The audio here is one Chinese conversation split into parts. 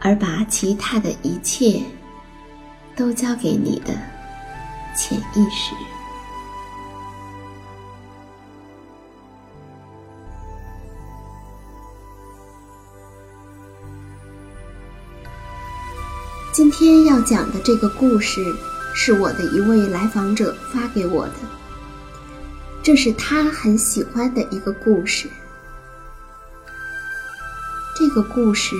而把其他的一切都交给你的潜意识。今天要讲的这个故事是我的一位来访者发给我的，这是他很喜欢的一个故事。这个故事。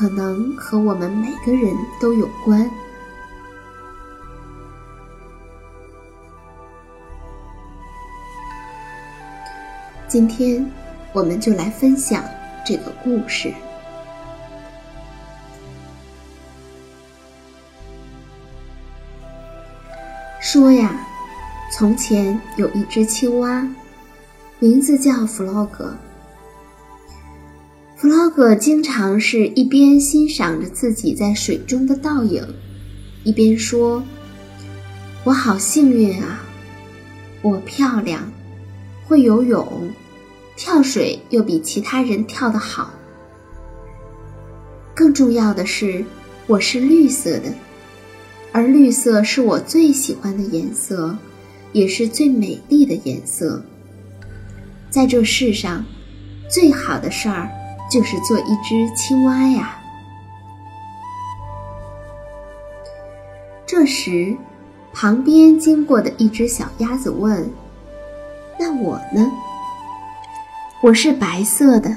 可能和我们每个人都有关。今天，我们就来分享这个故事。说呀，从前有一只青蛙，名字叫弗洛格。弗洛格经常是一边欣赏着自己在水中的倒影，一边说：“我好幸运啊！我漂亮，会游泳，跳水又比其他人跳得好。更重要的是，我是绿色的，而绿色是我最喜欢的颜色，也是最美丽的颜色。在这世上，最好的事儿。”就是做一只青蛙呀。这时，旁边经过的一只小鸭子问：“那我呢？我是白色的，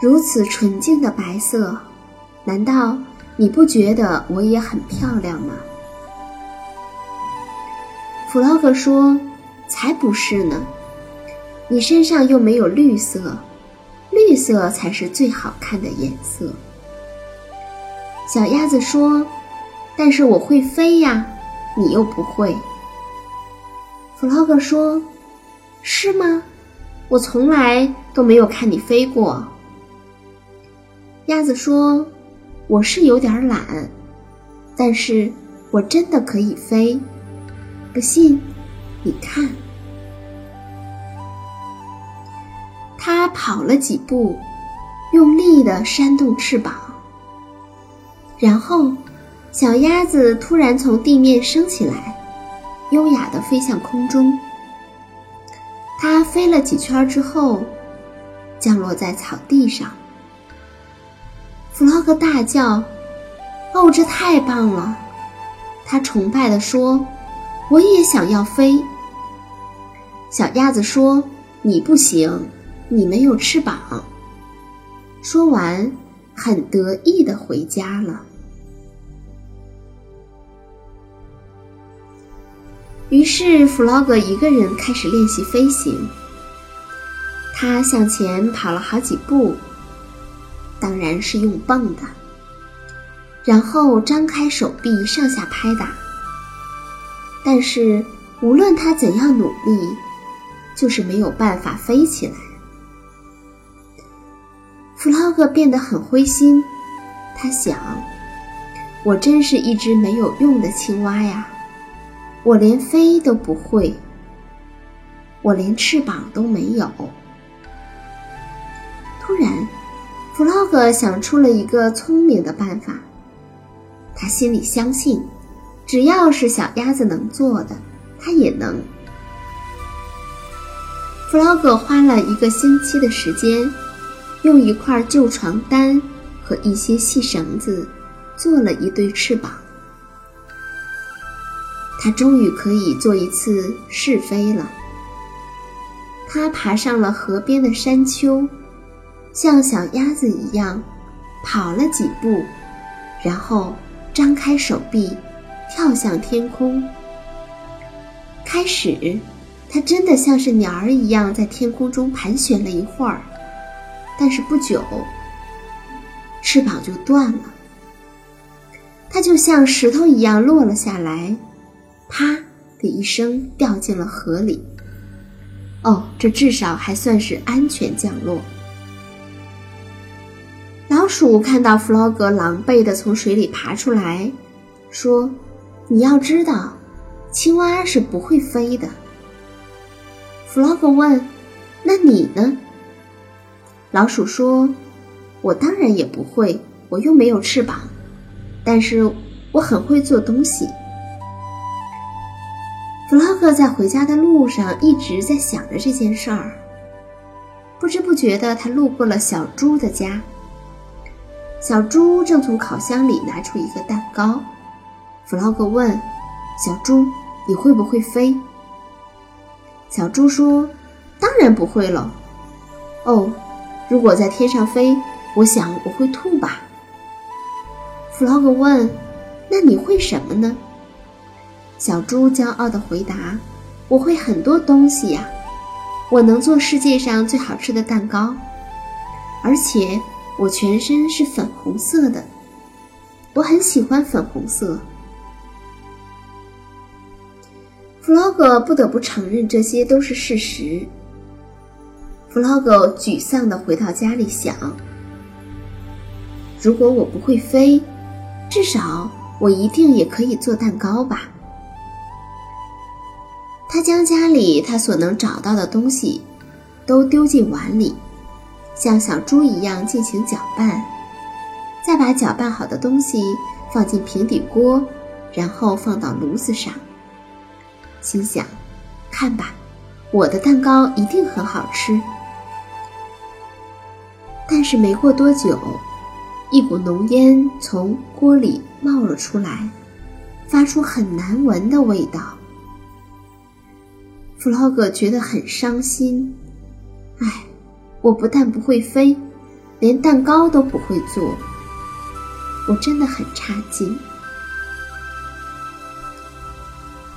如此纯净的白色，难道你不觉得我也很漂亮吗？”弗洛格说：“才不是呢，你身上又没有绿色。”绿色才是最好看的颜色。小鸭子说：“但是我会飞呀，你又不会。”弗洛格说：“是吗？我从来都没有看你飞过。”鸭子说：“我是有点懒，但是我真的可以飞。不信，你看。”它跑了几步，用力地扇动翅膀，然后小鸭子突然从地面升起来，优雅地飞向空中。它飞了几圈之后，降落在草地上。弗洛格大叫：“哦，这太棒了！”他崇拜地说：“我也想要飞。”小鸭子说：“你不行，你没有翅膀。”说完，很得意的回家了。于是，弗洛格一个人开始练习飞行。他向前跑了好几步，当然是用蹦的，然后张开手臂上下拍打。但是，无论他怎样努力，就是没有办法飞起来。弗洛格变得很灰心，他想：“我真是一只没有用的青蛙呀！”我连飞都不会，我连翅膀都没有。突然，弗洛格想出了一个聪明的办法。他心里相信，只要是小鸭子能做的，他也能。弗洛格花了一个星期的时间，用一块旧床单和一些细绳子做了一对翅膀。他终于可以做一次试飞了。他爬上了河边的山丘，像小鸭子一样跑了几步，然后张开手臂，跳向天空。开始，他真的像是鸟儿一样在天空中盘旋了一会儿，但是不久，翅膀就断了，它就像石头一样落了下来。啪的一声，掉进了河里。哦，这至少还算是安全降落。老鼠看到弗洛格狼狈的从水里爬出来，说：“你要知道，青蛙是不会飞的。”弗洛格问：“那你呢？”老鼠说：“我当然也不会，我又没有翅膀，但是我很会做东西。”弗洛格在回家的路上一直在想着这件事儿。不知不觉的，他路过了小猪的家。小猪正从烤箱里拿出一个蛋糕。弗洛格问：“小猪，你会不会飞？”小猪说：“当然不会了。”哦，如果在天上飞，我想我会吐吧。弗洛格问：“那你会什么呢？”小猪骄傲地回答：“我会很多东西呀，我能做世界上最好吃的蛋糕，而且我全身是粉红色的，我很喜欢粉红色。”弗洛格不得不承认这些都是事实。弗洛格沮丧地回到家里想：“如果我不会飞，至少我一定也可以做蛋糕吧。”他将家里他所能找到的东西都丢进碗里，像小猪一样进行搅拌，再把搅拌好的东西放进平底锅，然后放到炉子上。心想：“看吧，我的蛋糕一定很好吃。”但是没过多久，一股浓烟从锅里冒了出来，发出很难闻的味道。弗洛格觉得很伤心，唉，我不但不会飞，连蛋糕都不会做，我真的很差劲。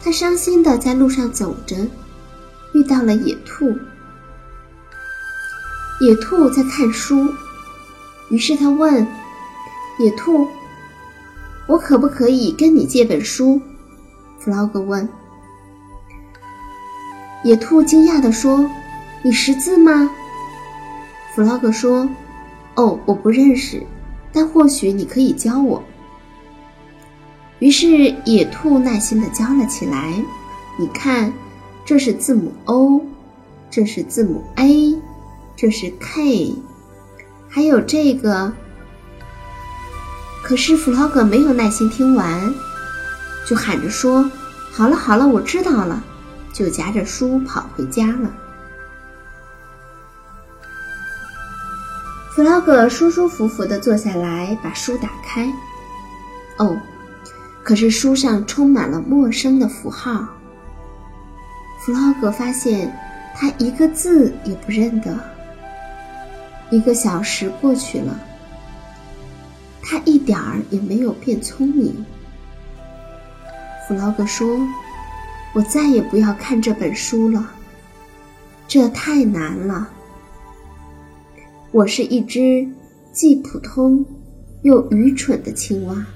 他伤心的在路上走着，遇到了野兔。野兔在看书，于是他问野兔：“我可不可以跟你借本书？”弗洛格问。野兔惊讶地说：“你识字吗？”弗洛格说：“哦，我不认识，但或许你可以教我。”于是野兔耐心地教了起来。你看，这是字母 O，这是字母 A，这是 k 还有这个可是弗洛格没有耐心听完就喊着说好了好了我知道了就夹着书跑回家了。弗洛格舒舒服服的坐下来把书打开哦可是书上充满了陌生的符号。弗洛格发现他一个字也不认得。一个小时过去了，他一点儿也没有变聪明。弗劳格说：“我再也不要看这本书了，这太难了。我是一只既普通又愚蠢的青蛙。”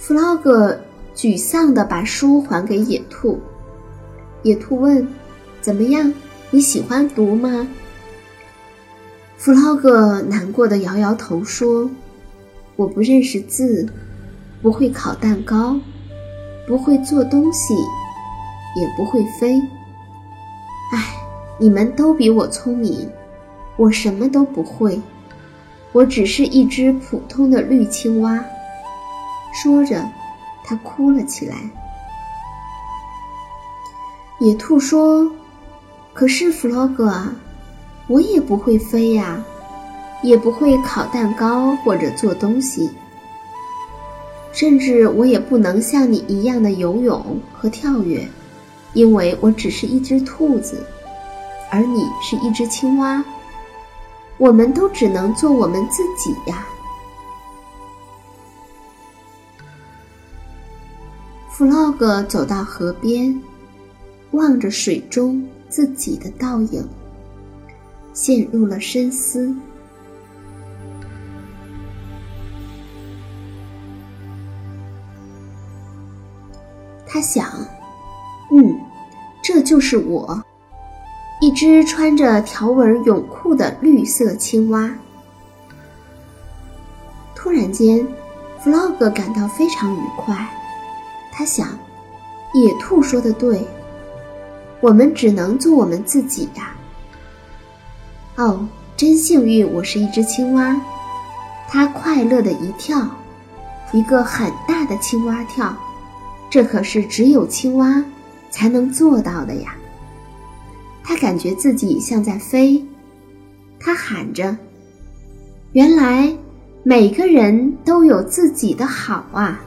弗劳格沮丧地把书还给野兔。野兔问：“怎么样？你喜欢读吗？”弗洛格难过的摇摇头说：“我不认识字，不会烤蛋糕，不会做东西，也不会飞。唉，你们都比我聪明，我什么都不会。我只是一只普通的绿青蛙。”说着，他哭了起来。野兔说：“可是弗洛格啊，我也不会飞呀，也不会烤蛋糕或者做东西，甚至我也不能像你一样的游泳和跳跃，因为我只是一只兔子，而你是一只青蛙。我们都只能做我们自己呀。”洛格走到河边，望着水中自己的倒影，陷入了深思。他想：“嗯，这就是我，一只穿着条纹泳裤的绿色青蛙。”突然间，弗洛格感到非常愉快。他想，野兔说的对，我们只能做我们自己呀。哦，真幸运，我是一只青蛙。他快乐的一跳，一个很大的青蛙跳，这可是只有青蛙才能做到的呀。他感觉自己像在飞，他喊着：“原来每个人都有自己的好啊！”